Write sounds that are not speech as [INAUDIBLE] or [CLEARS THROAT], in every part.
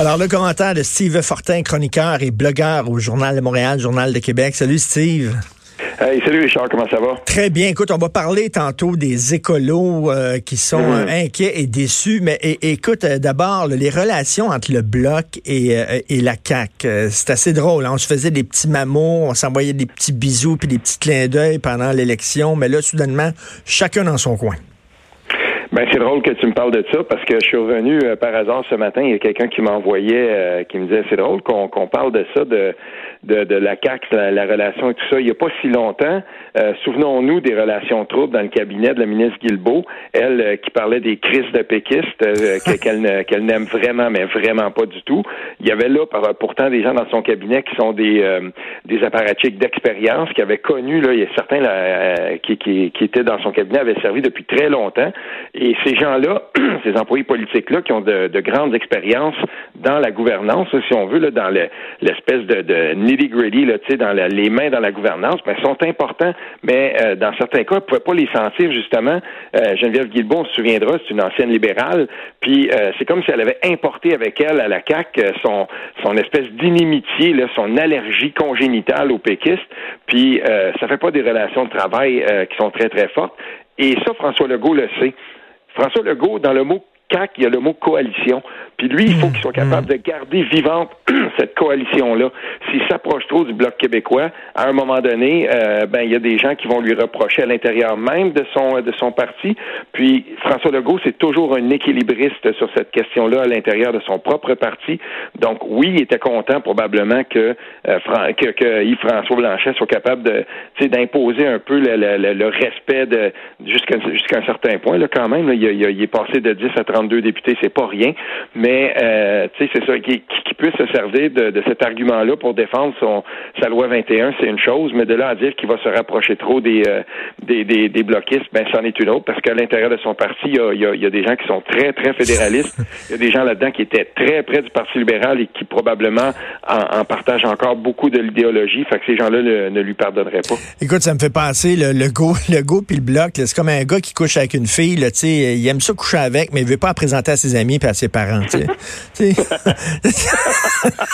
Alors, le commentaire de Steve Fortin, chroniqueur et blogueur au Journal de Montréal, Journal de Québec. Salut, Steve. Hey, salut Richard, comment ça va? Très bien. Écoute, on va parler tantôt des écolos euh, qui sont euh, inquiets et déçus. Mais écoute, euh, d'abord, les relations entre le Bloc et, et la CAQ, c'est assez drôle. Hein. On se faisait des petits mamots, on s'envoyait des petits bisous puis des petits clins d'œil pendant l'élection. Mais là, soudainement, chacun dans son coin. Ben c'est drôle que tu me parles de ça parce que je suis revenu par hasard ce matin. Il y a quelqu'un qui m'envoyait, qui me disait c'est drôle qu'on parle de ça de de, de la CAC, la, relation et tout ça. Il n'y a pas si longtemps, euh, souvenons-nous des relations troubles dans le cabinet de la ministre Guilbeault, elle euh, qui parlait des crises de péquistes euh, [LAUGHS] qu'elle qu'elle n'aime vraiment, mais vraiment pas du tout. Il y avait là pourtant des gens dans son cabinet qui sont des des apparatchiks d'expérience, qui avaient connu là, il y a certains là, qui, qui, qui étaient dans son cabinet avaient servi depuis très longtemps. Et ces gens-là, [CLEARS THROAT] ces employés politiques-là, qui ont de, de grandes expériences dans la gouvernance, si on veut, là, dans l'espèce de, de nitty-gritty, dans les mains dans la gouvernance, ben, sont importants, mais euh, dans certains cas, on ne pouvait pas les sentir, justement. Euh, Geneviève Guilbeault, on se souviendra, c'est une ancienne libérale, puis euh, c'est comme si elle avait importé avec elle à la CAQ son, son espèce d'inimitié, son allergie congénitale aux péquistes, puis ça fait pas des relations de travail qui sont très, très fortes. Et ça, François Legault le sait. François Legault, dans le mot CAC, il y a le mot coalition. Puis lui, il faut qu'il soit hmm. capable de garder vivante [CLEARS THROAT] cette coalition-là. S'il s'approche trop du Bloc québécois, à un moment donné, euh, ben il y a des gens qui vont lui reprocher à l'intérieur même de son de son parti. Puis François Legault, c'est toujours un équilibriste sur cette question-là à l'intérieur de son propre parti. Donc oui, il était content probablement que euh, que, que Yves François Blanchet soit capable de d'imposer un peu le, le, le respect de jusqu'à jusqu'à un certain point là quand même. il, il, est passé de 10 à 32 députés, c'est pas rien. Mais euh, tu sais, c'est ça, qui, qui, puisse se servir de, de cet argument-là pour défendre son sa loi 21, c'est une chose, mais de là à dire qu'il va se rapprocher trop des, euh, des, des, des, bloquistes, ben c'en est une autre, parce qu'à l'intérieur de son parti, il y, a, y a, il y a, des gens qui sont très, très fédéralistes. Il y a des gens là-dedans qui étaient très près du Parti libéral et qui probablement en, en partagent encore beaucoup de l'idéologie. Fait que ces gens-là ne, lui pardonneraient pas. Écoute, ça me fait penser le, le go, [LAUGHS] le go puis le bloc. C'est comme un gars qui couche avec une fille, là, il aime ça coucher avec, mais il veut pas la présenter à ses amis et à ses parents. [LAUGHS] [LAUGHS]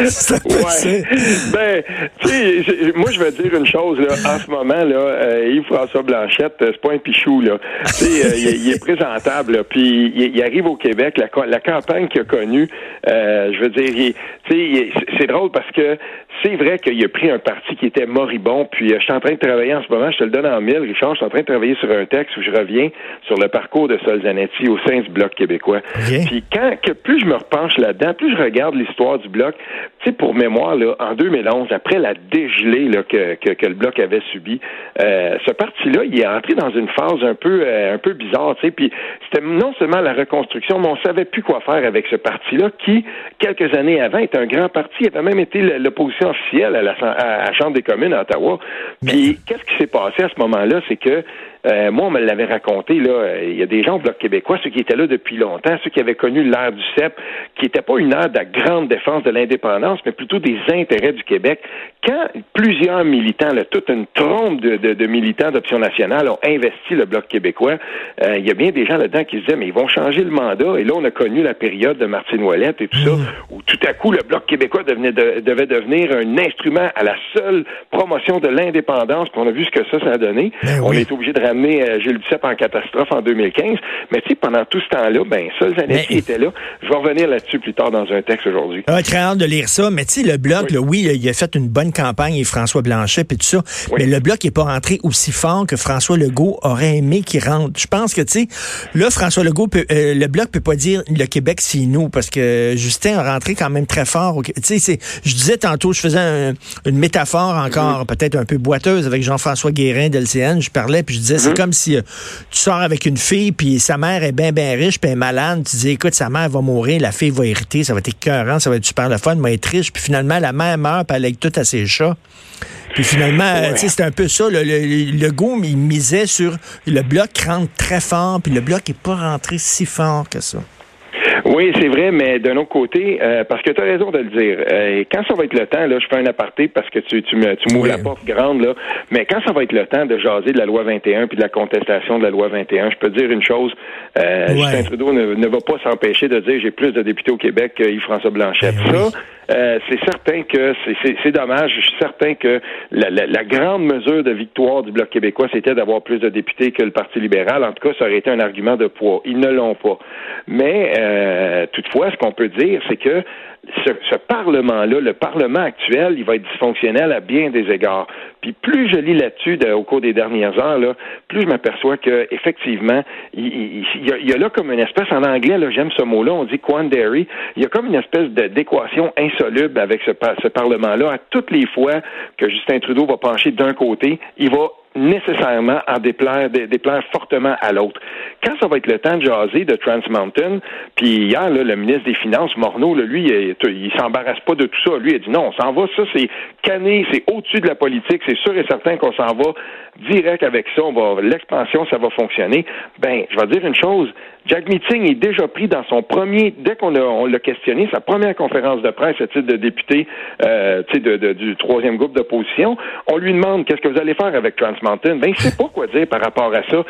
ouais. Ben, tu sais, moi, je vais dire une chose, là. En ce moment, là, euh, Yves-François Blanchette, euh, c'est pas un pichou, là. Tu sais, euh, il, est présentable, puis il, arrive au Québec, la, la campagne qu'il a connue, je veux dire, tu sais, c'est drôle parce que c'est vrai qu'il a pris un parti qui était moribond, puis je suis en train de travailler en ce moment, je te le donne en mille, Richard, je suis en train de travailler sur un texte où je reviens sur le parcours de Sol Zanetti au sein du Bloc québécois. Puis quand, que plus je me repenche là-dedans, plus je regarde l'histoire du Bloc, tu sais, pour mémoire, là, en 2011, après la dégelée là, que, que, le Bloc avait subi, euh, ce parti-là, il est entré dans une phase un peu, euh, un peu bizarre, tu sais, puis c'était non seulement la reconstruction, mais on savait plus quoi faire avec ce parti-là, qui, quelques années avant, était un grand parti, il avait même été l'opposition officielle à la, à la Chambre des communes à Ottawa. Puis, qu'est-ce qui s'est passé à ce moment-là? C'est que euh, moi, on me l'avait raconté, là, euh, il y a des gens au Bloc québécois, ceux qui étaient là depuis longtemps, ceux qui avaient connu l'ère du CEP, qui n'était pas une ère de la grande défense de l'indépendance, mais plutôt des intérêts du Québec. Quand plusieurs militants, là, toute une trompe de, de, de militants d'Option nationale ont investi le Bloc québécois, euh, il y a bien des gens là-dedans qui se disaient, mais ils vont changer le mandat. Et là, on a connu la période de Martine Ouellette et tout ça, mmh. où tout à coup, le Bloc québécois devenait devait devenir un instrument à la seule promotion de l'indépendance. On a vu ce que ça, ça a donné. Ben on est obligé de amené euh, Gilles Duceppe en catastrophe en 2015. Mais tu sais, pendant tout ce temps-là, ben, ça, Zanetti qui était là. Je vais revenir là-dessus plus tard dans un texte aujourd'hui. Ah, très hâte de lire ça. Mais tu sais, le Bloc, oui. il a fait une bonne campagne et François Blanchet et tout ça. Mais le Bloc n'est pas rentré aussi fort que François Legault aurait aimé qu'il rentre. Je pense que, tu sais, là, François Legault, peut, euh, le Bloc peut pas dire le Québec, c'est nous, parce que Justin a rentré quand même très fort. Tu sais, je disais tantôt, je faisais une métaphore encore peut-être un peu boiteuse avec Jean-François Guérin d'LCN. Je parlais, puis je disais, c'est mm-hmm. comme si euh, tu sors avec une fille, puis sa mère est bien, bien riche, puis elle est malade. Tu dis, écoute, sa mère va mourir, la fille va hériter, ça va être écœurant, ça va être super le fun, va être riche. Puis finalement, la mère meurt, puis elle lègue tout à ses chats. Puis finalement, tu sais, c'est un peu ça. Le, le, goût, il misait sur le bloc rentre très fort, puis le bloc n'est pas rentré si fort que ça. Oui, c'est vrai, mais d'un autre côté, euh, parce que tu as raison de le dire, euh, quand ça va être le temps, là, je fais un aparté parce que tu, tu, me, tu m'ouvres la porte grande, là, mais quand ça va être le temps de jaser de la loi 21 puis de la contestation de la loi 21, je peux dire une chose, euh, Justin Trudeau ne, va pas s'empêcher de dire j'ai plus de députés au Québec que Yves-François Blanchet. Ben ça, euh, c'est certain que c'est dommage. Je suis certain que la, grande mesure de victoire du Bloc québécois, c'était d'avoir plus de députés que le Parti libéral. En tout cas, ça aurait été un argument de poids. Ils ne l'ont pas. Mais euh, toutefois, ce qu'on peut dire, c'est que ce Parlement-là, le Parlement actuel, il va être dysfonctionnel à bien des égards. Puis plus je lis là-dessus au cours des dernières heures, là, plus je m'aperçois que effectivement, il, y a, là comme une espèce en anglais, là, j'aime ce mot-là, on dit quandary. Il y a comme une espèce d'équation insoluble avec ce, ce Parlement-là. À toutes les fois que Justin Trudeau va pencher d'un côté, il va nécessairement en déplaire, déplaire fortement à l'autre. Quand ça va être le temps de jaser de Trans Mountain, puis hier, là, le ministre des Finances, Morneau, lui, il, il s'embarrasse pas de tout ça. Lui, il a dit non, on s'en va, ça c'est cané, c'est au-dessus de la politique, c'est sûr et certain qu'on s'en va direct avec ça, on va l'expansion, ça va fonctionner. Ben, je vais dire une chose, Jack Meeting est déjà pris dans son premier, dès qu'on l'a questionné, sa première conférence de presse à titre de député euh, de, du troisième groupe d'opposition, on lui demande qu'est-ce que vous allez faire avec Trans Mountain? Ben, il sait pas quoi dire par rapport à ça.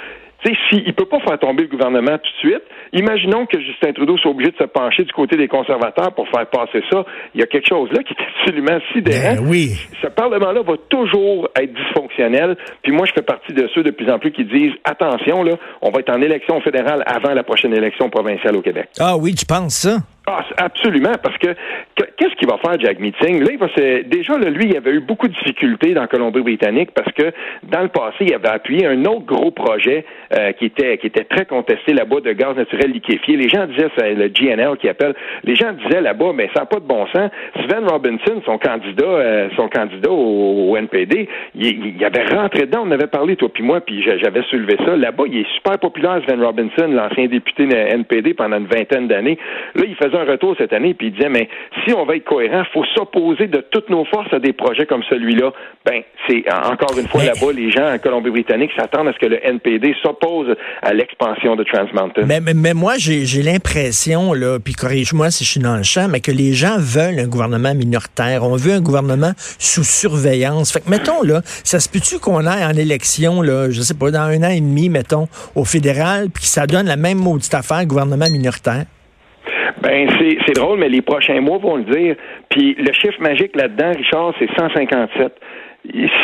Tu sais, s'il ne peut pas faire tomber le gouvernement tout de suite, imaginons que Justin Trudeau soit obligé de se pencher du côté des conservateurs pour faire passer ça. Il y a quelque chose là qui est [LAUGHS] absolument sidérant. Ben oui. Ce Parlement-là va toujours être dysfonctionnel. Puis moi, je fais partie de ceux de plus en plus qui disent attention, là, on va être en élection fédérale avant la prochaine élection provinciale au Québec. Ah oui, tu penses ça? Ah, absolument, parce que qu'est-ce qu'il va faire, Jack Meeting? Là, il va se, déjà, là, lui, il avait eu beaucoup de difficultés dans Colombie-Britannique parce que dans le passé, il avait appuyé un autre gros projet euh, qui était qui était très contesté là-bas de gaz naturel liquéfié. Les gens disaient, c'est le GNL qui appelle, les gens disaient là-bas, mais ça n'a pas de bon sens. Sven Robinson, son candidat, euh, son candidat au, NPD, il, il, avait rentré dedans, on avait parlé, toi puis moi, puis j'avais soulevé ça. Là-bas, il est super populaire, Sven Robinson, l'ancien député NPD pendant une vingtaine d'années. Là, il faisait un retour cette année, puis il disait, mais si on va être cohérent, il faut s'opposer de toutes nos forces à des projets comme celui-là. Ben, c'est encore une fois là-bas, les gens en Colombie-Britannique s'attendent à ce que le NPD s'oppose à l'expansion de Trans Mountain. Mais, mais, moi, j'ai l'impression, là, puis corrige-moi si je suis dans le champ, mais que les gens veulent un gouvernement minoritaire. On veut un gouvernement sous surveillance. Fait que, mettons, là, ça se peut-tu qu'on aille en élection, là, je sais pas, dans un an et demi, mettons, au fédéral, puis que ça donne la même maudite affaire, gouvernement minoritaire? Ben, c'est drôle, mais les prochains mois vont le dire. Puis le chiffre magique là-dedans, Richard, c'est 157.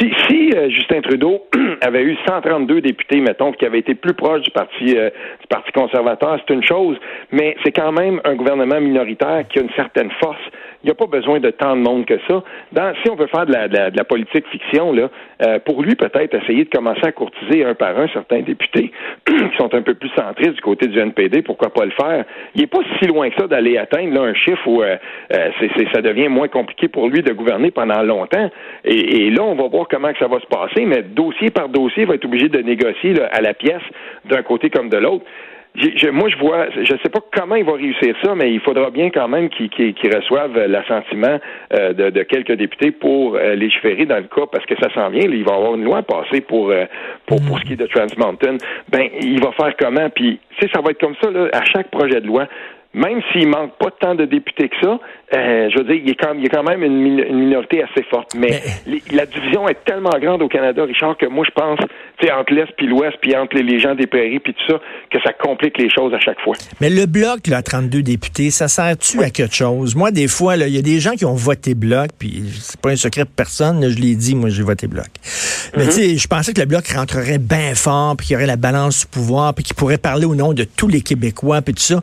Si, si euh, Justin Trudeau [CLEARS THROAT] avait eu 132 députés, mettons, qui avaient été plus proches du parti euh, du parti conservateur, c'est une chose, mais c'est quand même un gouvernement minoritaire qui a une certaine force il n'y a pas besoin de tant de monde que ça. Dans, si on veut faire de la, de la, politique fiction, là, euh, pour lui, peut-être essayer de commencer à courtiser un par un certains députés [CLEARS THROAT] qui sont un peu plus centristes du côté du NPD, pourquoi pas le faire? Il n'est pas si loin que ça d'aller atteindre là, un chiffre où euh, euh c'est, ça devient moins compliqué pour lui de gouverner pendant longtemps. Et, et, là, on va voir comment que ça va se passer, mais dossier par dossier, va être obligé de négocier à la pièce d'un côté comme de l'autre moi, je vois, je ne sais pas comment il va réussir ça, mais il faudra bien quand même qu'il reçoive l'assentiment euh, de, quelques députés pour euh, légiférer dans le cas, parce que ça s'en vient. il va avoir une loi passée pour, euh, pour, pour ce qui est de Trans Mountain. Ben, il va faire comment? Puis, tu sais, ça va être comme ça, là, à chaque projet de loi même s'il manque pas tant de députés que ça, euh, je veux dire, il y a quand, même une, minorité assez forte. Mais, la division est tellement grande au Canada, Richard, que moi, je pense, tu sais, entre l'Est puis l'Ouest, puis entre les, gens des prairies, puis tout ça, que ça complique les choses à chaque fois. Mais le bloc, là, 32 députés, ça sert-tu à quelque chose? Moi, des fois, il y a des gens qui ont voté bloc, puis c'est pas un secret de personne, je l'ai dit, moi, j'ai voté bloc. Mais mm-hmm. tu sais, je pensais que le bloc rentrerait bien fort, puis qu'il y aurait la balance du pouvoir, puis qu'il pourrait parler au nom de tous les Québécois, puis tout ça.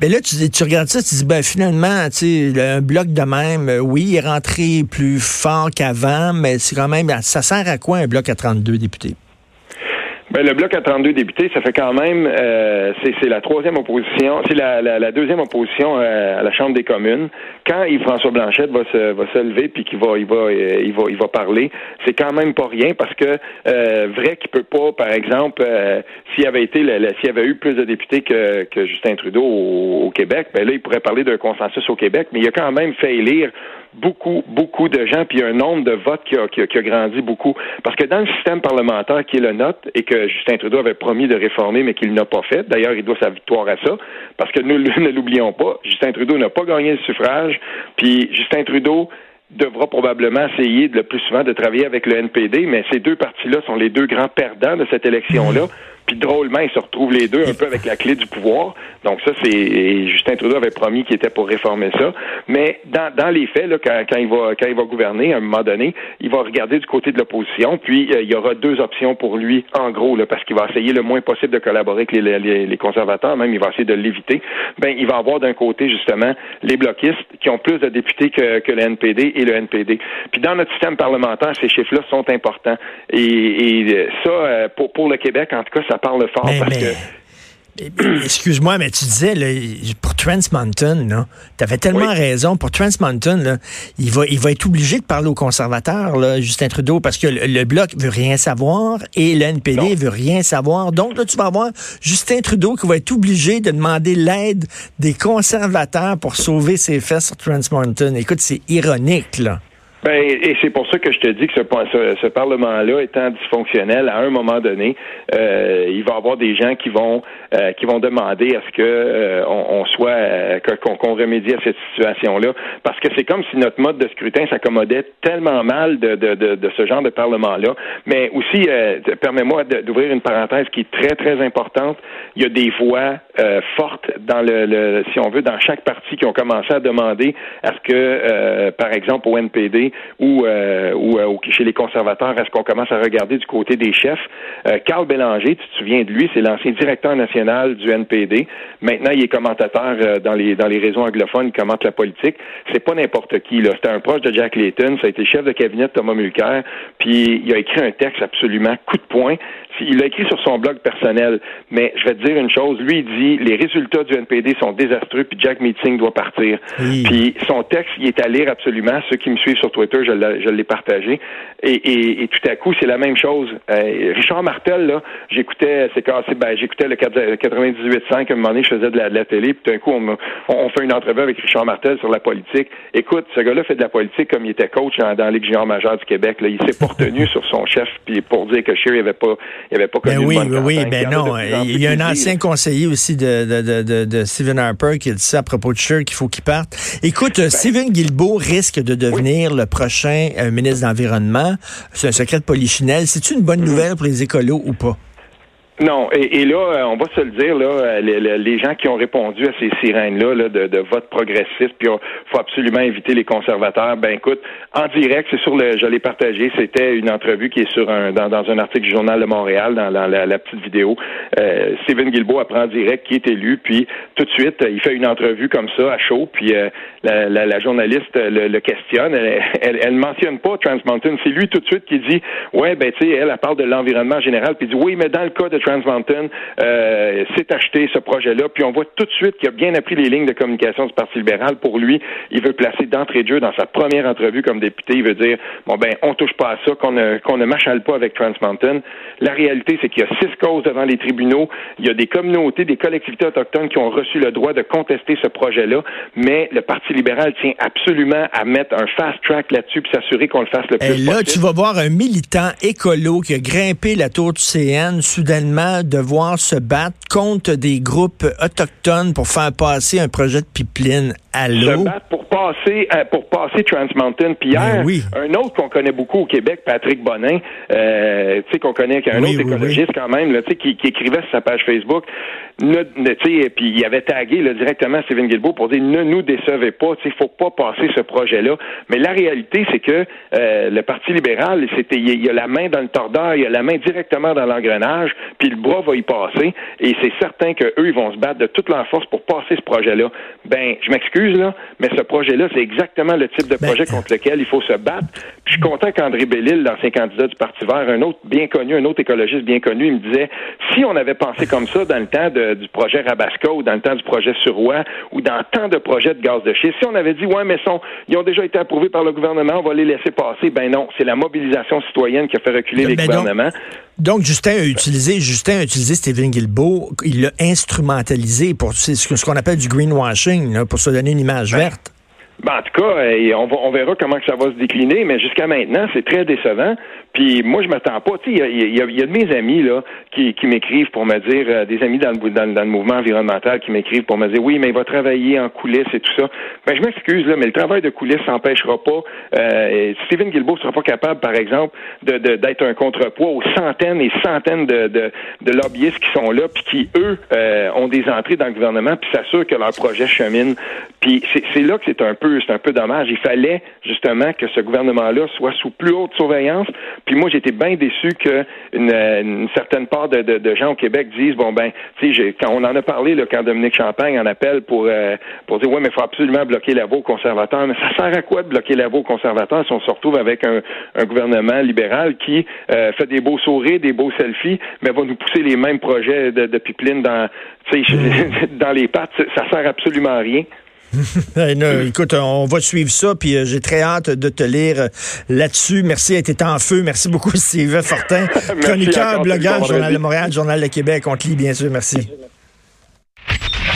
Mais là, tu, tu, regardes ça, tu dis, ben finalement, tu sais, un bloc de même, euh, oui, il est rentré plus fort qu'avant, mais c'est quand même, ça sert à quoi un bloc à 32 députés? Ben, le bloc à 32 députés, ça fait quand même, euh, c'est la troisième opposition, c'est la, la, deuxième opposition à, la Chambre des communes. Quand Yves-François Blanchette va se, va se lever puis qu'il va, il va, euh, il va, il va parler, c'est quand même pas rien parce que euh, vrai qu'il peut pas, par exemple, euh, s'il avait été, s'il avait eu plus de députés que, que Justin Trudeau au, Québec, ben là, il pourrait parler d'un consensus au Québec, mais il a quand même fait élire beaucoup, beaucoup de gens, puis un nombre de votes qui a, qui, a, grandi beaucoup. Parce que dans le système parlementaire qui est le nôtre, et que Justin Trudeau avait promis de réformer, mais qu'il n'a pas fait, d'ailleurs, il doit sa victoire à ça, parce que nous [LAUGHS] ne l'oublions pas, Justin Trudeau n'a pas gagné le suffrage, puis Justin Trudeau devra probablement essayer le plus souvent de travailler avec le NPD, mais ces deux partis-là sont les deux grands perdants de cette élection-là. Puis drôlement, ils se retrouvent les deux un peu avec la clé du pouvoir. Donc ça, c'est Justin Trudeau avait promis qu'il était pour réformer ça. Mais dans, dans les faits, là, quand, quand, il va quand il va gouverner, à un moment donné, il va regarder du côté de l'opposition. Puis euh, il y aura deux options pour lui, en gros, là, parce qu'il va essayer le moins possible de collaborer avec les, les, les conservateurs, même il va essayer de l'éviter. Ben il va avoir d'un côté justement les bloquistes qui ont plus de députés que, que le NPD et le NPD. Puis dans notre système parlementaire, ces chiffres-là sont importants. Et, et ça, euh, pour, pour le Québec, en tout cas, ça parle fort parce que Excuse-moi, mais tu disais, pour Trans Mountain, tu avais tellement raison. Pour Trans Mountain, il, va, il va être obligé de parler aux conservateurs, là, Justin Trudeau, parce que le, Bloc veut rien savoir et le NPD veut rien savoir. Donc, là, tu vas avoir Justin Trudeau qui va être obligé de demander l'aide des conservateurs pour sauver ses fesses sur Trans Mountain. Écoute, c'est ironique, là. Ben, et c'est pour ça que je te dis que ce, ce, Parlement-là étant dysfonctionnel, à un moment donné, euh, il va y avoir des gens qui vont euh, qui vont demander à ce que euh, on, soit euh, qu'on remédie à cette situation-là, parce que c'est comme si notre mode de scrutin s'accommodait tellement mal de, de, de, de, ce genre de Parlement-là. Mais aussi, permets-moi d'ouvrir une parenthèse qui est très très importante. Il y a des voix fortes dans le, le, si on veut, dans chaque parti qui ont commencé à demander à ce que, par exemple, au NPD ou, euh, ou, euh, chez les conservateurs, est-ce qu'on commence à regarder du côté des chefs? Euh, Carl Bélanger, tu te souviens de lui, c'est l'ancien directeur national du NPD. Maintenant, il est commentateur dans les dans les réseaux anglophones, il commente la politique. C'est pas n'importe qui, là. C'était un proche de Jack Layton, ça a été chef de cabinet de Thomas Mulcair, puis il a écrit un texte absolument coup de poing. Il l'a écrit sur son blog personnel, mais je vais te dire une chose, lui, il dit les résultats du NPD sont désastreux, puis Jack Meeting doit partir. Puis son texte, il est à lire absolument. Ceux qui me suivent sur Twitter, je l'ai partagé. Et, et, tout à coup, c'est la même chose. Euh, Richard Martel, là, j'écoutais, c'est cassé, ben, j'écoutais le 98.5, à un moment donné, je faisais de la, télé, puis tout d'un coup, on, on, fait une entrevue avec Richard Martel sur la politique. Écoute, ce gars-là fait de la politique comme il était coach dans, dans la Ligue junior majeure du Québec. Là. Il s'est retenu sur son chef puis pour dire que Sherry avait pas, il avait pas connu ben oui, oui, oui, ben non. Il y a un ancien conseiller aussi de, de, de, de, Stephen Harper qui a dit ça à propos de Sherry qu'il faut qu'il parte. Écoute, ben Stephen Guilbeault risque de devenir le prochain euh, ministre de l'Environnement. C'est un secret de polichinelle. C'est-tu une bonne mm-hmm. nouvelle pour les écolos ou pas? Non, et, là, euh, on va se le dire, là, euh, les, gens qui ont répondu à ces sirènes-là de, de, vote progressiste, puis il faut absolument éviter les conservateurs. Ben écoute, en direct, c'est sur le, je l'ai partagé, c'était une entrevue qui est sur un dans, un article du Journal de Montréal, dans, la, petite vidéo. Euh, Steven Guilbeault apprend en direct qui est élu, puis tout de suite, il fait une entrevue comme ça, à chaud, puis euh, la, journaliste le, questionne. Elle, elle, mentionne pas Trans Mountain, c'est lui tout de suite qui dit, ouais, ben tu sais, elle, elle parle de l'environnement général, puis dit, oui, mais dans le cas de Trans Mountain euh, s'est acheté ce projet-là. Puis on voit tout de suite qu'il a bien appris les lignes de communication du Parti libéral. Pour lui, il veut placer d'entrée de jeu dans sa première entrevue comme député. Il veut dire bon ben on touche pas à ça, qu'on ne qu'on ne machale pas avec Trans Mountain. La réalité, c'est qu'il y a six causes devant les tribunaux. Il y a des communautés, des collectivités autochtones qui ont reçu le droit de contester ce projet-là, mais le Parti libéral tient absolument à mettre un fast track là-dessus puis s'assurer qu'on le fasse le plus Et là, tu vas voir un militant écolo qui a grimpé la tour du CN soudainement devoir se battre contre des groupes autochtones pour faire passer un projet de pipeline Se battre pour passer, euh, pour passer Trans Mountain. Puis hier, ben un autre qu'on connaît beaucoup au Québec, Patrick Bonin, euh, tu sais qu'on connaît, un autre écologiste quand même, là, qui, qui écrivait sur sa page Facebook, ne, puis il avait tagué là, directement Steven Guilbeault pour dire ne nous décevez pas, il faut pas passer ce projet-là. Mais la réalité, c'est que euh, le Parti libéral, c'était il y a la main dans le tordeur, il y a la main directement dans l'engrenage, puis le bras va y passer, et c'est certain qu'eux, ils vont se battre de toute leur force pour passer ce projet-là. Ben, je m'excuse là, mais ce projet-là, c'est exactement le type de ben, projet contre lequel il faut se battre. Je suis content qu'André Bellil, l'ancien candidat du Parti vert, un autre bien connu, un autre écologiste bien connu, il me disait, si on avait pensé comme ça dans le temps du projet Rabasco ou dans le temps du projet Suroît ou dans tant de projets de gaz de schiste, si on avait dit, ouais, mais sont, ils ont déjà été approuvés par le gouvernement, on va les laisser passer, ben non, c'est la mobilisation citoyenne qui a fait reculer les ben gouvernements. Donc, Justin a utilisé, Justin a utilisé Stephen Guilbeault, il l'a instrumentalisé pour ce qu'on appelle du greenwashing, pour se donner une image ben, verte. Ben, en tout cas, on verra comment ça va se décliner, mais jusqu'à maintenant, c'est très décevant. Puis moi, je m'attends pas. Tu sais, il y a, y, a, de mes amis là qui, qui m'écrivent pour me dire, euh, des amis dans le, dans, le mouvement environnemental qui m'écrivent pour me dire, oui, mais il va travailler en coulisses et tout ça. Ben, je m'excuse là, mais le travail de coulisses s'empêchera pas. Euh, Stephen Guilbeault sera pas capable, par exemple, de, d'être un contrepoids aux centaines et centaines de, de, de lobbyistes qui sont là, puis qui eux euh, ont des entrées dans le gouvernement, puis s'assurent que leur projet chemine. Puis c'est là que c'est un peu, c'est un peu dommage. Il fallait justement que ce gouvernement-là soit sous plus haute surveillance puis moi, j'étais bien déçu qu'une une certaine part de, de, gens au Québec disent bon ben, tu sais, quand on en a parlé là, quand Dominique Champagne en appelle pour euh, pour dire ouais, mais il faut absolument bloquer la voie aux conservateurs. Mais ça sert à quoi de bloquer la voie aux conservateurs si on se retrouve avec un, un gouvernement libéral qui euh, fait des beaux sourires, des beaux selfies, mais va nous pousser les mêmes projets de, de pipeline dans, [LAUGHS] dans les pattes? Ça sert absolument à rien. [LAUGHS] écoute, on va suivre ça, puis euh, j'ai très hâte de te lire euh, là-dessus. Merci, été en feu. Merci beaucoup, [LAUGHS] Sylvain Fortin, chroniqueur, blogueur, Journal de Montréal, Journal de Québec. On te lit, bien sûr. Merci.